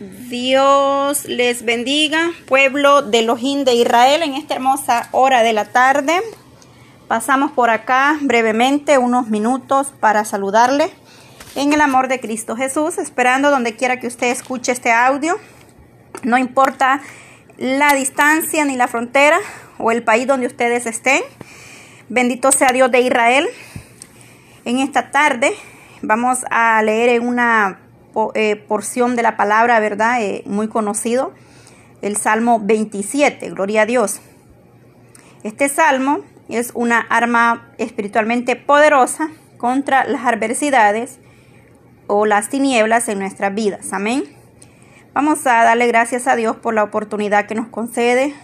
Dios les bendiga, pueblo de Elohim de Israel, en esta hermosa hora de la tarde. Pasamos por acá brevemente unos minutos para saludarle en el amor de Cristo Jesús, esperando donde quiera que usted escuche este audio. No importa la distancia ni la frontera o el país donde ustedes estén. Bendito sea Dios de Israel. En esta tarde vamos a leer en una eh, porción de la palabra, ¿verdad? Eh, muy conocido, el Salmo 27, gloria a Dios. Este salmo es una arma espiritualmente poderosa contra las adversidades o las tinieblas en nuestras vidas. Amén. Vamos a darle gracias a Dios por la oportunidad que nos concede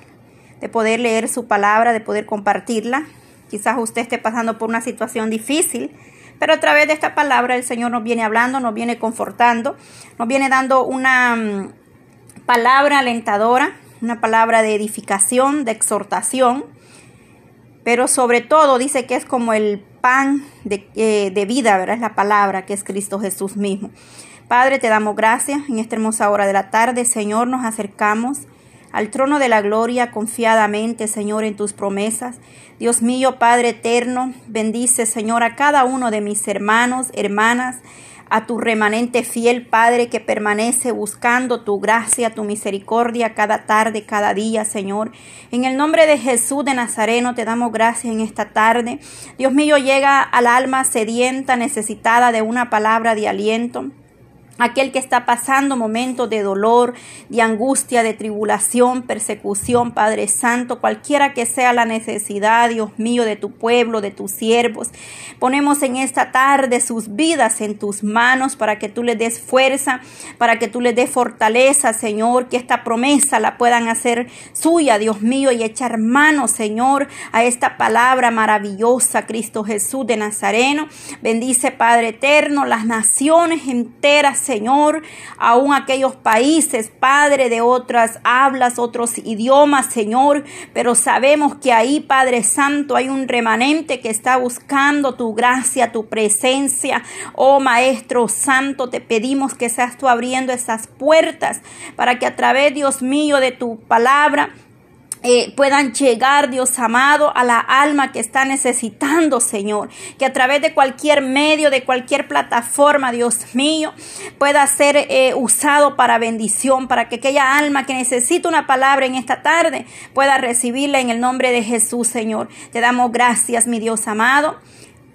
de poder leer su palabra, de poder compartirla. Quizás usted esté pasando por una situación difícil pero a través de esta palabra el Señor nos viene hablando, nos viene confortando, nos viene dando una mm, palabra alentadora, una palabra de edificación, de exhortación, pero sobre todo dice que es como el pan de, eh, de vida, ¿verdad? Es la palabra que es Cristo Jesús mismo. Padre, te damos gracias en esta hermosa hora de la tarde. Señor, nos acercamos al trono de la gloria confiadamente, Señor, en tus promesas. Dios mío, Padre eterno, bendice, Señor, a cada uno de mis hermanos, hermanas, a tu remanente fiel, Padre, que permanece buscando tu gracia, tu misericordia cada tarde, cada día, Señor. En el nombre de Jesús de Nazareno te damos gracias en esta tarde. Dios mío, llega al alma sedienta, necesitada de una palabra de aliento aquel que está pasando momentos de dolor, de angustia, de tribulación, persecución, Padre Santo, cualquiera que sea la necesidad, Dios mío, de tu pueblo, de tus siervos. Ponemos en esta tarde sus vidas en tus manos para que tú les des fuerza, para que tú les des fortaleza, Señor, que esta promesa la puedan hacer suya, Dios mío, y echar mano, Señor, a esta palabra maravillosa, Cristo Jesús de Nazareno. Bendice, Padre eterno, las naciones enteras Señor, aún aquellos países, Padre, de otras hablas, otros idiomas, Señor, pero sabemos que ahí, Padre Santo, hay un remanente que está buscando tu gracia, tu presencia. Oh Maestro Santo, te pedimos que seas tú abriendo esas puertas para que a través, Dios mío, de tu palabra, eh, puedan llegar, Dios amado, a la alma que está necesitando, Señor. Que a través de cualquier medio, de cualquier plataforma, Dios mío, pueda ser eh, usado para bendición, para que aquella alma que necesita una palabra en esta tarde pueda recibirla en el nombre de Jesús, Señor. Te damos gracias, mi Dios amado.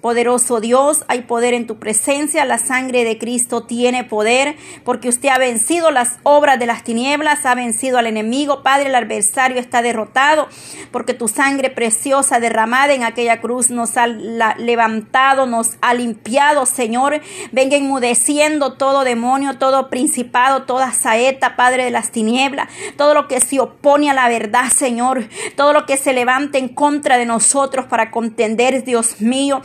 Poderoso Dios, hay poder en tu presencia, la sangre de Cristo tiene poder, porque usted ha vencido las obras de las tinieblas, ha vencido al enemigo, Padre, el adversario está derrotado, porque tu sangre preciosa derramada en aquella cruz nos ha levantado, nos ha limpiado, Señor. Venga enmudeciendo todo demonio, todo principado, toda saeta, Padre de las tinieblas, todo lo que se opone a la verdad, Señor, todo lo que se levante en contra de nosotros para contender, Dios mío.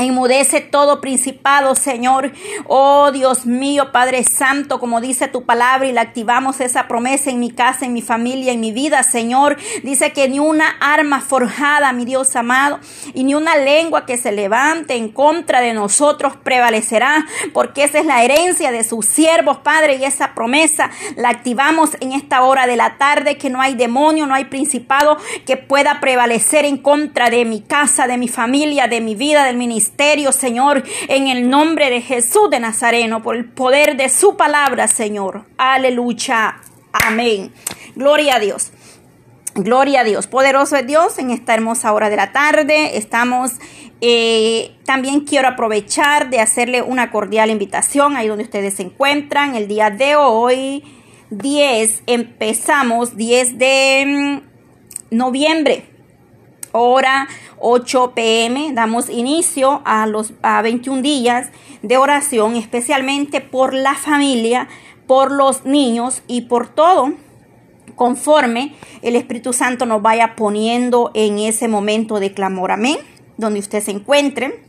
Enmudece todo principado, Señor. Oh Dios mío, Padre Santo, como dice tu palabra y le activamos esa promesa en mi casa, en mi familia, en mi vida, Señor. Dice que ni una arma forjada, mi Dios amado, y ni una lengua que se levante en contra de nosotros prevalecerá, porque esa es la herencia de sus siervos, Padre, y esa promesa la activamos en esta hora de la tarde, que no hay demonio, no hay principado que pueda prevalecer en contra de mi casa, de mi familia, de mi vida, del ministerio Señor, en el nombre de Jesús de Nazareno, por el poder de su palabra, Señor. Aleluya. Amén. Gloria a Dios. Gloria a Dios. Poderoso es Dios en esta hermosa hora de la tarde. Estamos, eh, también quiero aprovechar de hacerle una cordial invitación ahí donde ustedes se encuentran. El día de hoy, 10, empezamos 10 de mm, noviembre hora 8 pm damos inicio a los a 21 días de oración especialmente por la familia por los niños y por todo conforme el Espíritu Santo nos vaya poniendo en ese momento de clamor. Amén. Donde usted se encuentre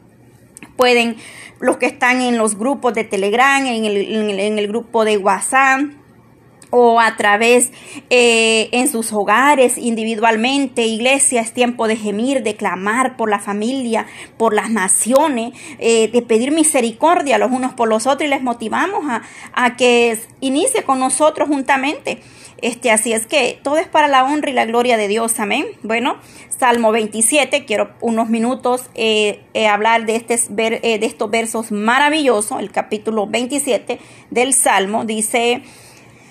pueden los que están en los grupos de Telegram en el, en el grupo de WhatsApp o a través eh, en sus hogares individualmente. Iglesia, es tiempo de gemir, de clamar por la familia, por las naciones, eh, de pedir misericordia los unos por los otros y les motivamos a, a que inicie con nosotros juntamente. Este, así es que todo es para la honra y la gloria de Dios. Amén. Bueno, Salmo 27, quiero unos minutos eh, hablar de, este, de estos versos maravillosos. El capítulo 27 del Salmo dice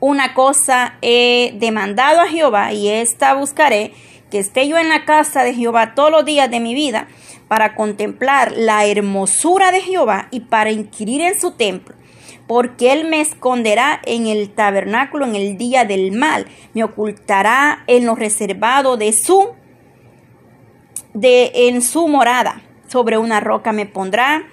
una cosa he demandado a Jehová y esta buscaré, que esté yo en la casa de Jehová todos los días de mi vida para contemplar la hermosura de Jehová y para inquirir en su templo. Porque él me esconderá en el tabernáculo en el día del mal, me ocultará en lo reservado de su de en su morada. Sobre una roca me pondrá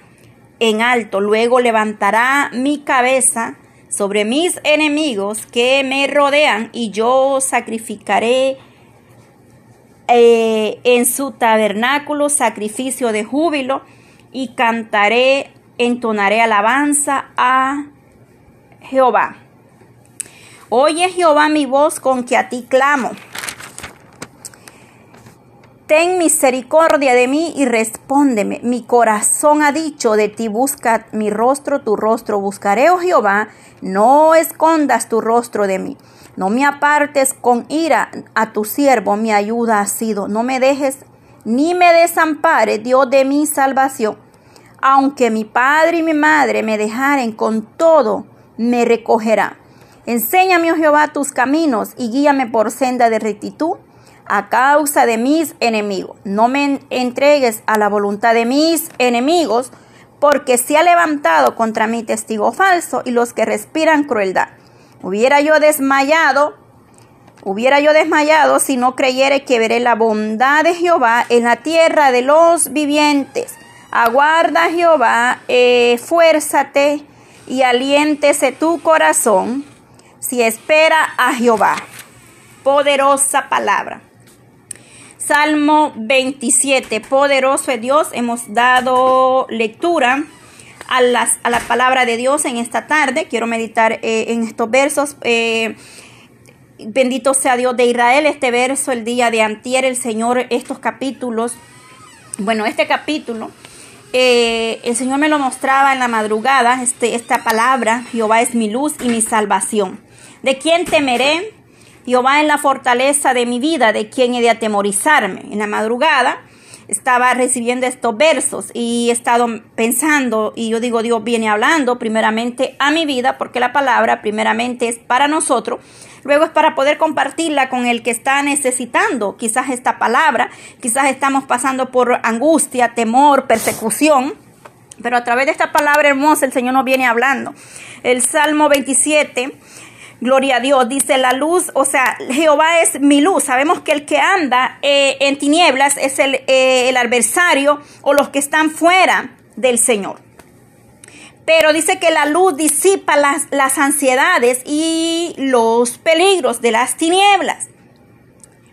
en alto, luego levantará mi cabeza sobre mis enemigos que me rodean y yo sacrificaré eh, en su tabernáculo sacrificio de júbilo y cantaré, entonaré alabanza a Jehová. Oye Jehová mi voz con que a ti clamo. Ten misericordia de mí y respóndeme. Mi corazón ha dicho de ti, busca mi rostro, tu rostro buscaré, oh Jehová. No escondas tu rostro de mí. No me apartes con ira a tu siervo, mi ayuda ha sido. No me dejes ni me desampare, Dios de mi salvación. Aunque mi padre y mi madre me dejaren con todo, me recogerá. Enséñame, oh Jehová, tus caminos y guíame por senda de rectitud a causa de mis enemigos. No me entregues a la voluntad de mis enemigos, porque se ha levantado contra mí testigo falso y los que respiran crueldad. Hubiera yo desmayado, hubiera yo desmayado si no creyere que veré la bondad de Jehová en la tierra de los vivientes. Aguarda Jehová, esfuérzate y aliéntese tu corazón si espera a Jehová. Poderosa palabra. Salmo 27, poderoso es Dios. Hemos dado lectura a, las, a la palabra de Dios en esta tarde. Quiero meditar eh, en estos versos. Eh, bendito sea Dios de Israel. Este verso, el día de antier, el Señor, estos capítulos. Bueno, este capítulo, eh, el Señor me lo mostraba en la madrugada. Este, esta palabra, Jehová es mi luz y mi salvación. ¿De quién temeré? Jehová es la fortaleza de mi vida, de quien he de atemorizarme. En la madrugada estaba recibiendo estos versos y he estado pensando y yo digo, Dios viene hablando primeramente a mi vida porque la palabra primeramente es para nosotros, luego es para poder compartirla con el que está necesitando quizás esta palabra, quizás estamos pasando por angustia, temor, persecución. Pero a través de esta palabra hermosa el Señor nos viene hablando. El Salmo 27 Gloria a Dios, dice la luz, o sea, Jehová es mi luz. Sabemos que el que anda eh, en tinieblas es el, eh, el adversario o los que están fuera del Señor. Pero dice que la luz disipa las, las ansiedades y los peligros de las tinieblas.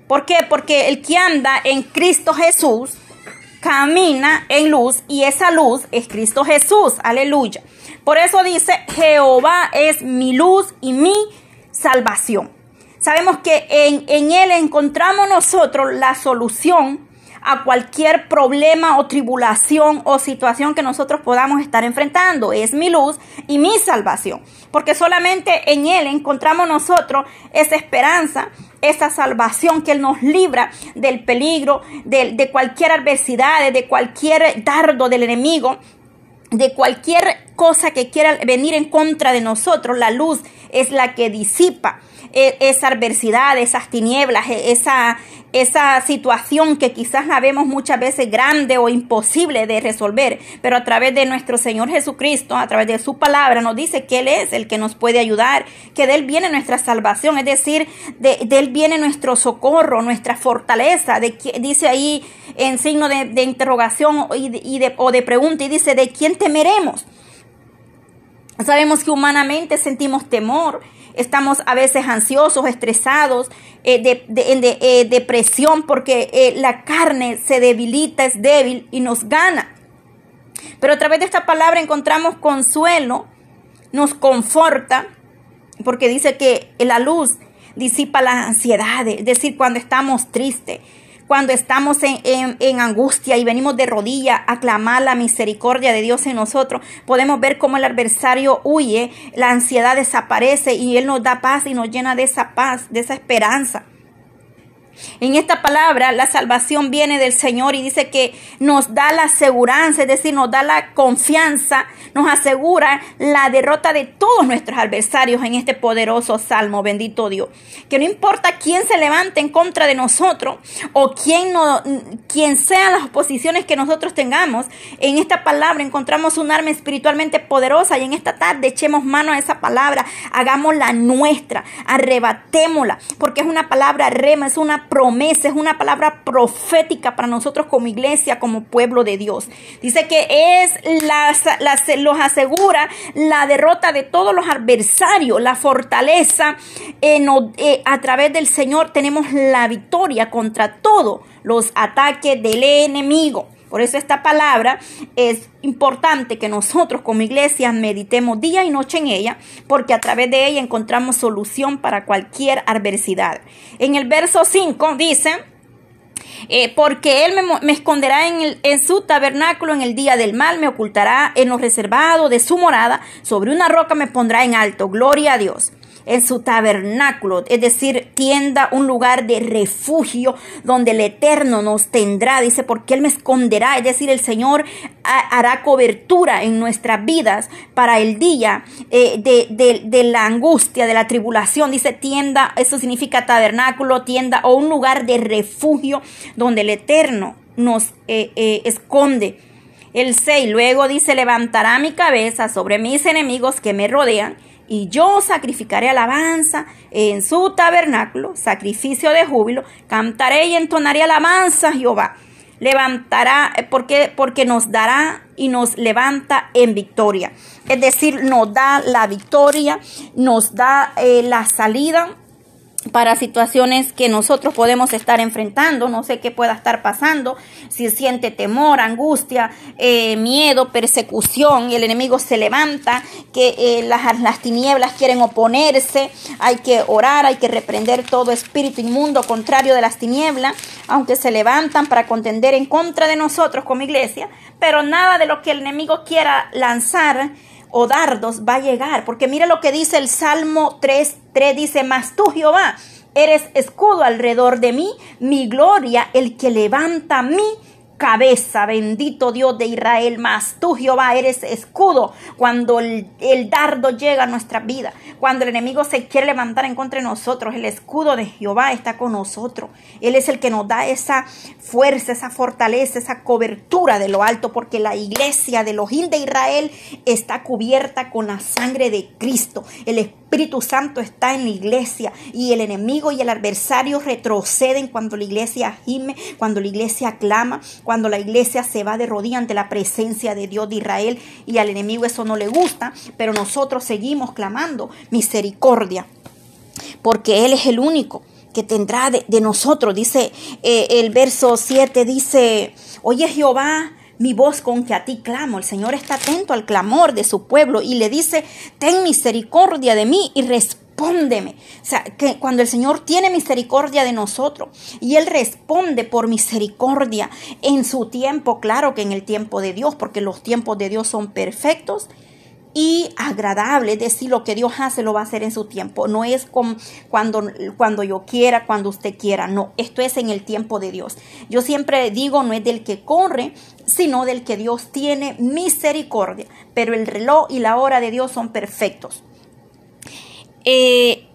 ¿Por qué? Porque el que anda en Cristo Jesús camina en luz y esa luz es Cristo Jesús. Aleluya. Por eso dice, Jehová es mi luz y mi salvación. Sabemos que en, en Él encontramos nosotros la solución a cualquier problema o tribulación o situación que nosotros podamos estar enfrentando. Es mi luz y mi salvación. Porque solamente en Él encontramos nosotros esa esperanza, esa salvación que Él nos libra del peligro, de, de cualquier adversidad, de cualquier dardo del enemigo de cualquier cosa que quiera venir en contra de nosotros, la luz es la que disipa esa adversidad, esas tinieblas, e, esa, esa situación que quizás la vemos muchas veces grande o imposible de resolver, pero a través de nuestro Señor Jesucristo, a través de su palabra, nos dice que Él es el que nos puede ayudar, que de Él viene nuestra salvación, es decir, de, Él viene nuestro socorro, nuestra fortaleza, de, dice ahí en signo de, interrogación y de, o de pregunta, y dice, ¿de quién temeremos? Sabemos que humanamente sentimos temor, estamos a veces ansiosos, estresados, eh, de, eh, depresión, porque eh, la carne se debilita, es débil y nos gana. Pero a través de esta palabra encontramos consuelo, nos conforta, porque dice que la luz disipa las ansiedades, es decir, cuando estamos tristes, cuando estamos en, angustia y venimos de rodilla a clamar la misericordia de Dios en nosotros, podemos ver cómo el adversario huye, la ansiedad desaparece y Él nos da paz y nos llena de esa paz, de esa esperanza. En esta palabra, la salvación viene del Señor y dice que nos da la seguridad, es decir, nos da la confianza, nos asegura la derrota de todos nuestros adversarios en este poderoso salmo, bendito Dios. Que no importa quién se levante en contra de nosotros o quién, no, quién sean las oposiciones que nosotros tengamos, en esta palabra encontramos un arma espiritualmente poderosa y en esta tarde echemos mano a esa palabra, hagámosla nuestra, arrebatémosla, porque es una palabra rema, es una promesa, es una palabra profética para nosotros como iglesia, como pueblo de Dios. Dice que es la, los asegura la derrota de todos los adversarios, la fortaleza. Eh, eh, a través del Señor tenemos la victoria contra todos los ataques del enemigo. Por eso esta palabra es importante que nosotros como iglesia meditemos día y noche en ella, porque a través de ella encontramos solución para cualquier adversidad. En el verso 5 dice, eh, porque Él me, esconderá en, en, su tabernáculo en el día del mal, me ocultará en lo reservado de su morada, sobre una roca me pondrá en alto. Gloria a Dios en su tabernáculo, es decir, tienda, un lugar de refugio donde el Eterno nos tendrá, dice, porque Él me esconderá, es decir, el Señor hará cobertura en nuestras vidas para el día eh, de, de, la angustia, de la tribulación, dice tienda, eso significa tabernáculo, tienda o un lugar de refugio donde el Eterno nos eh, eh, esconde. El 6, luego dice, levantará mi cabeza sobre mis enemigos que me rodean y yo sacrificaré alabanza en su tabernáculo, sacrificio de júbilo, cantaré y entonaré alabanza a Jehová. Levantará, eh, porque, porque nos dará y nos levanta en victoria. Es decir, nos da la victoria, nos da eh, la salida para situaciones que nosotros podemos estar enfrentando, no sé qué pueda estar pasando, si siente temor, angustia, eh, miedo, persecución, el enemigo se levanta, que eh, las, las tinieblas quieren oponerse, hay que orar, hay que reprender todo espíritu inmundo contrario de las tinieblas, aunque se levantan para contender en contra de nosotros como iglesia, pero nada de lo que el enemigo quiera lanzar o dardos va a llegar. Porque mira lo que dice el Salmo 3, 3 dice, mas tú Jehová eres escudo alrededor de mí, mi gloria, el que levanta mí cabeza, bendito Dios de Israel, más tú Jehová eres escudo cuando el, dardo llega a nuestra vida, cuando el enemigo se quiere levantar en contra de nosotros, el escudo de Jehová está con nosotros, Él es el que nos da esa fuerza, esa fortaleza, esa cobertura de lo alto, porque la iglesia de los de Israel está cubierta con la sangre de Cristo, el Espíritu Santo está en la iglesia y el enemigo y el adversario retroceden cuando la iglesia gime, cuando la iglesia clama, cuando la iglesia se va de rodillas ante la presencia de Dios de Israel y al enemigo eso no le gusta, pero nosotros seguimos clamando misericordia, porque Él es el único que tendrá de, nosotros. Dice eh, el verso 7, dice, oye Jehová, mi voz con que a ti clamo. El Señor está atento al clamor de su pueblo y le dice, ten misericordia de mí y respóndeme. O sea, que cuando el Señor tiene misericordia de nosotros y Él responde por misericordia en su tiempo, claro que en el tiempo de Dios, porque los tiempos de Dios son perfectos y agradable, es decir, lo que Dios hace lo va a hacer en su tiempo, no es con, cuando, cuando yo quiera, cuando usted quiera, no, esto es en el tiempo de Dios. Yo siempre digo, no es del que corre, sino del que Dios tiene misericordia, pero el reloj y la hora de Dios son perfectos. Eh,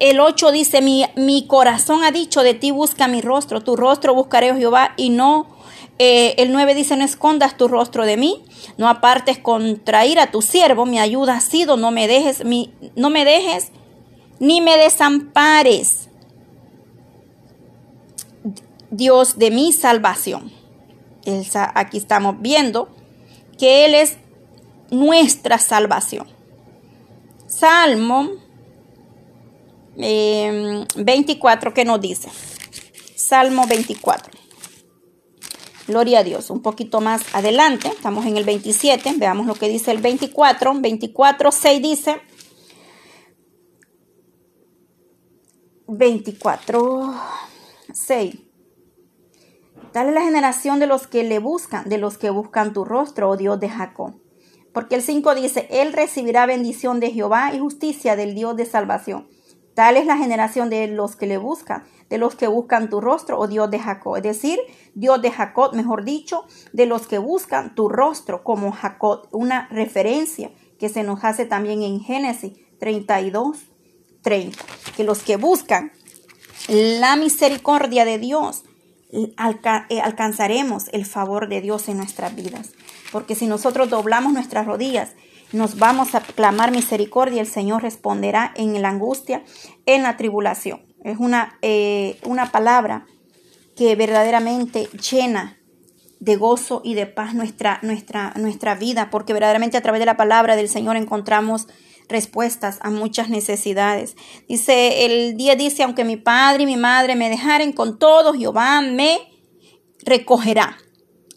el 8 dice, mi, mi corazón ha dicho, de ti busca mi rostro, tu rostro buscaré, oh Jehová, y no eh, el 9 dice, no escondas tu rostro de mí, no apartes contra ir a tu siervo, mi ayuda ha sido, no me dejes, mi, no me dejes, ni me desampares, Dios de mi salvación. Aquí estamos viendo que Él es nuestra salvación. Salmo 24, em, ¿qué nos dice? Salmo 24. Gloria a Dios. Un poquito más adelante, estamos en el 27, veamos lo que dice el 24. 24, 6 dice. 24, 6. Tal es la generación de los que le buscan, de los que buscan tu rostro, oh Dios de Jacob. Porque el 5 dice, Él recibirá bendición de Jehová y justicia del Dios de salvación. Tal es la generación de los que le buscan, de los que buscan tu rostro, oh Dios de Jacob. Es decir, Dios de Jacob, mejor dicho, de los que buscan tu rostro como Jacob. Una referencia que se nos hace también en Génesis 32, 30. Que los que buscan la misericordia de Dios, eh, alcanzaremos el favor de Dios en nuestras vidas. Porque si nosotros doblamos nuestras rodillas nos vamos a clamar misericordia, el Señor responderá en la angustia, en la tribulación. Es una, eh, una palabra que verdaderamente llena de gozo y de paz nuestra, nuestra, nuestra vida, porque verdaderamente a través de la palabra del Señor encontramos respuestas a muchas necesidades. Dice, el día dice, aunque mi padre y mi madre me dejaren con todo, Jehová me recogerá.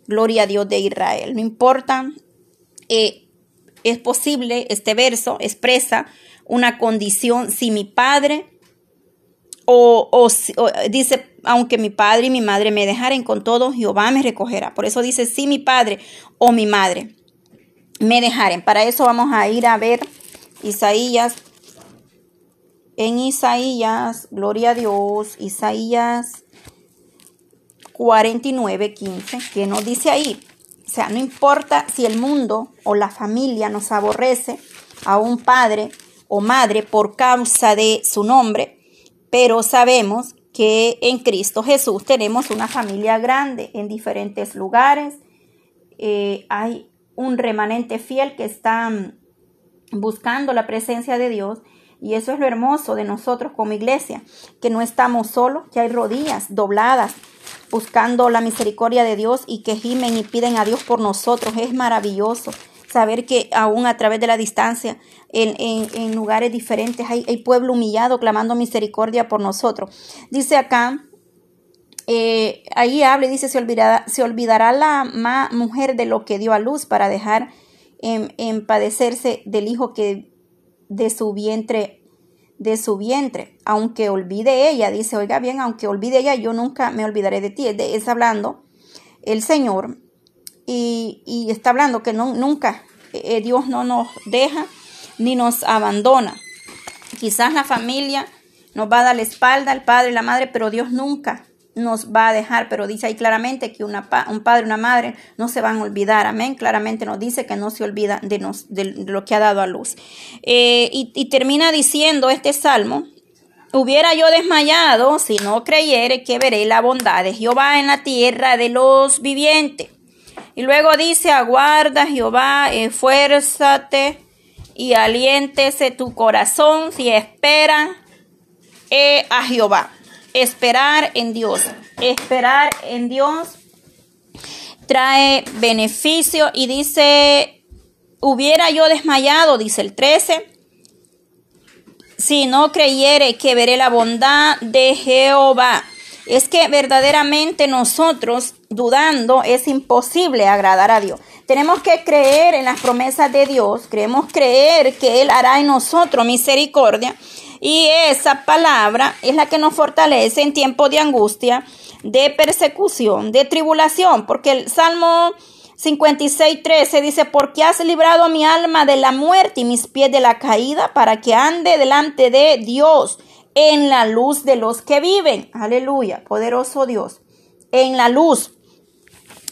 Gloria a Dios de Israel. No importa eh, es posible, este verso expresa una condición si mi padre o, dice, aunque mi padre y mi madre me dejaren con todo, Jehová me recogerá. Por eso dice, si mi padre o mi madre me dejaren. Para eso vamos a ir a ver Isaías. En Isaías, gloria a Dios, Isaías 49, 15, que nos dice ahí, sea, no importa si el mundo o la familia nos aborrece a un padre o madre por causa de su nombre, pero sabemos que en Cristo Jesús tenemos una familia grande en diferentes lugares. Eh, hay un remanente fiel que está buscando la presencia de Dios y eso es lo hermoso de nosotros como iglesia, que no estamos solos, que hay rodillas dobladas buscando la misericordia de Dios y que gimen y piden a Dios por nosotros. Es maravilloso saber que aún a través de la distancia, en, lugares diferentes, hay, pueblo humillado clamando misericordia por nosotros. Dice acá, eh, ahí habla y dice, se olvidará, se olvidará la mujer de lo que dio a luz para dejar en, en padecerse del hijo que de su vientre de su vientre, aunque olvide ella, dice, oiga bien, aunque olvide ella, yo nunca me olvidaré de ti. Es hablando el Señor y, está hablando que no, nunca eh, Dios no nos deja ni nos abandona. Quizás la familia nos va a dar la espalda, el padre y la madre, pero Dios nunca nos va a dejar, pero dice ahí claramente que un padre una madre no se van a olvidar, amén, claramente nos dice que no se olvida de, nos, lo que ha dado a luz. Eh, y, y termina diciendo este salmo, Hubiera yo desmayado si no creyere que veré la bondad de Jehová en la tierra de los vivientes. Y luego dice, aguarda Jehová, esfuérzate y aliéntese tu corazón si espera eh, a Jehová esperar en Dios. Esperar en Dios trae beneficio y dice, hubiera yo desmayado, dice el 13, si no creyere que veré la bondad de Jehová. Es que verdaderamente nosotros dudando es imposible agradar a Dios. Tenemos que creer en las promesas de Dios, creemos creer que Él hará en nosotros misericordia y esa palabra es la que nos fortalece en tiempos de angustia, de persecución, de tribulación, porque el Salmo 56, 13 dice, porque has librado mi alma de la muerte y mis pies de la caída para que ande delante de Dios en la luz de los que viven. Aleluya, poderoso Dios. En la luz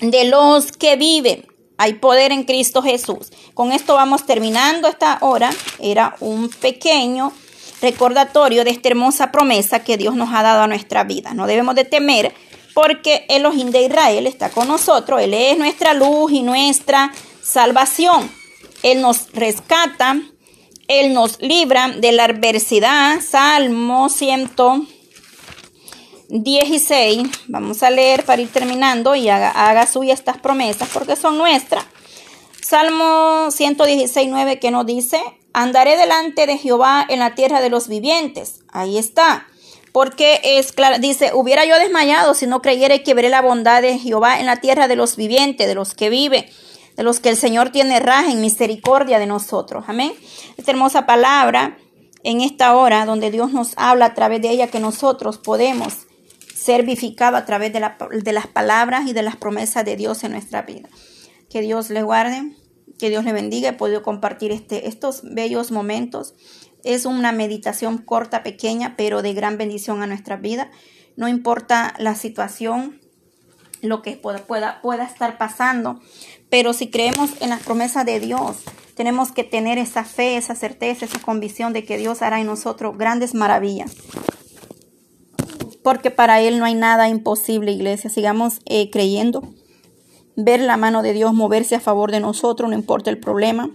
de los que viven. Hay poder en Cristo Jesús. Con esto vamos terminando esta hora. Era un pequeño recordatorio de esta hermosa promesa que Dios nos ha dado a nuestra vida. No debemos de temer porque Elohim de Israel está con nosotros. Él es nuestra luz y nuestra salvación. Él nos rescata, Él nos libra de la adversidad. Salmo 116. Vamos a leer para ir terminando y haga, haga suya estas promesas porque son nuestras. Salmo 116, 9 que nos dice, andaré delante de Jehová en la tierra de los vivientes. Ahí está. Porque es claro, dice, hubiera yo desmayado si no creyera que veré la bondad de Jehová en la tierra de los vivientes, de los que vive, de los que el Señor tiene raja en misericordia de nosotros. Amén. Esta hermosa palabra en esta hora donde Dios nos habla a través de ella que nosotros podemos ser vivificados a través de las palabras y de las promesas de Dios en nuestra vida. Que Dios le guarde, que Dios le bendiga. He podido compartir este, estos bellos momentos. Es una meditación corta, pequeña, pero de gran bendición a nuestra vida. No importa la situación, lo que pueda, pueda, pueda estar pasando, pero si creemos en las promesas de Dios, tenemos que tener esa fe, esa certeza, esa convicción de que Dios hará en nosotros grandes maravillas. Porque para Él no hay nada imposible, iglesia. Sigamos eh, creyendo ver la mano de Dios moverse a favor de nosotros, no importa el problema,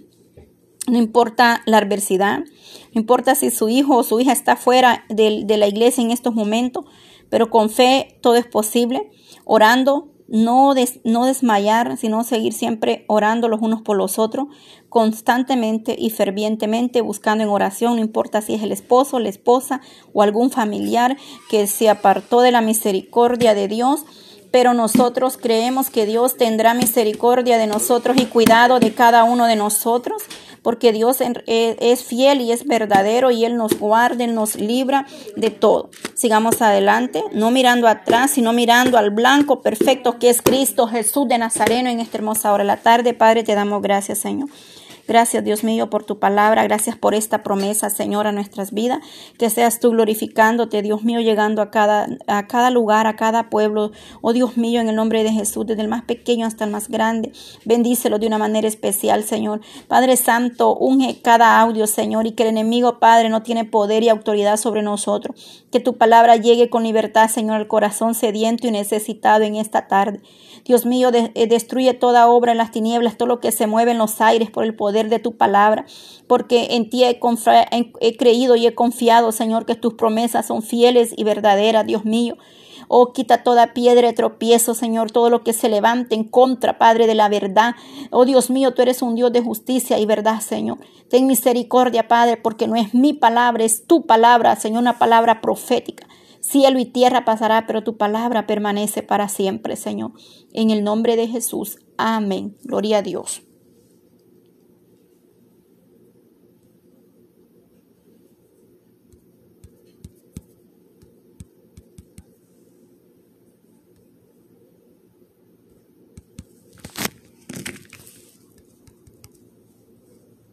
no importa la adversidad, no importa si su hijo o su hija está fuera de, la iglesia en estos momentos, pero con fe todo es posible, orando, no, no desmayar, sino seguir siempre orando los unos por los otros, constantemente y fervientemente, buscando en oración, no importa si es el esposo, la esposa o algún familiar que se apartó de la misericordia de Dios pero nosotros creemos que Dios tendrá misericordia de nosotros y cuidado de cada uno de nosotros, porque Dios e, es fiel y es verdadero y Él nos guarda, Él nos libra de todo. Sigamos adelante, no mirando atrás, sino mirando al blanco perfecto que es Cristo Jesús de Nazareno en esta hermosa hora de la tarde. Padre, te damos gracias, Señor. Gracias, Dios mío, por tu palabra. Gracias por esta promesa, Señor, a nuestras vidas. Que seas tú glorificándote, Dios mío, llegando a cada, a cada lugar, a cada pueblo. Oh Dios mío, en el nombre de Jesús, desde el más pequeño hasta el más grande. Bendícelo de una manera especial, Señor. Padre Santo, unge cada audio, Señor, y que el enemigo, Padre, no tiene poder y autoridad sobre nosotros. Que tu palabra llegue con libertad, Señor, al corazón sediento y necesitado en esta tarde. Dios mío, eh, destruye toda obra en las tinieblas, todo lo que se mueve en los aires por el de tu palabra, porque en ti he, he creído y he confiado, Señor, que tus promesas son fieles y verdaderas, Dios mío. Oh, quita toda piedra de tropiezo, Señor, todo lo que se levante en contra, Padre, de la verdad. Oh, Dios mío, tú eres un Dios de justicia y verdad, Señor. Ten misericordia, Padre, porque no es mi palabra, es tu palabra, Señor, una palabra profética. Cielo y tierra pasará, pero tu palabra permanece para siempre, Señor. En el nombre de Jesús. Amén. Gloria a Dios.